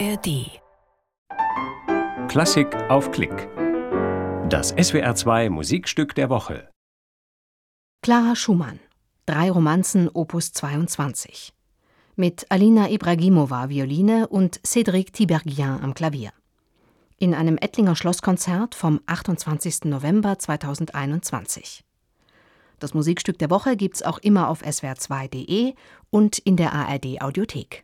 ARD. Klassik auf Klick. Das SWR2 Musikstück der Woche. Clara Schumann. Drei Romanzen Opus 22. Mit Alina Ibragimova Violine und Cédric Tiberghien am Klavier. In einem Ettlinger Schlosskonzert vom 28. November 2021. Das Musikstück der Woche gibt's auch immer auf swr2.de und in der ARD Audiothek.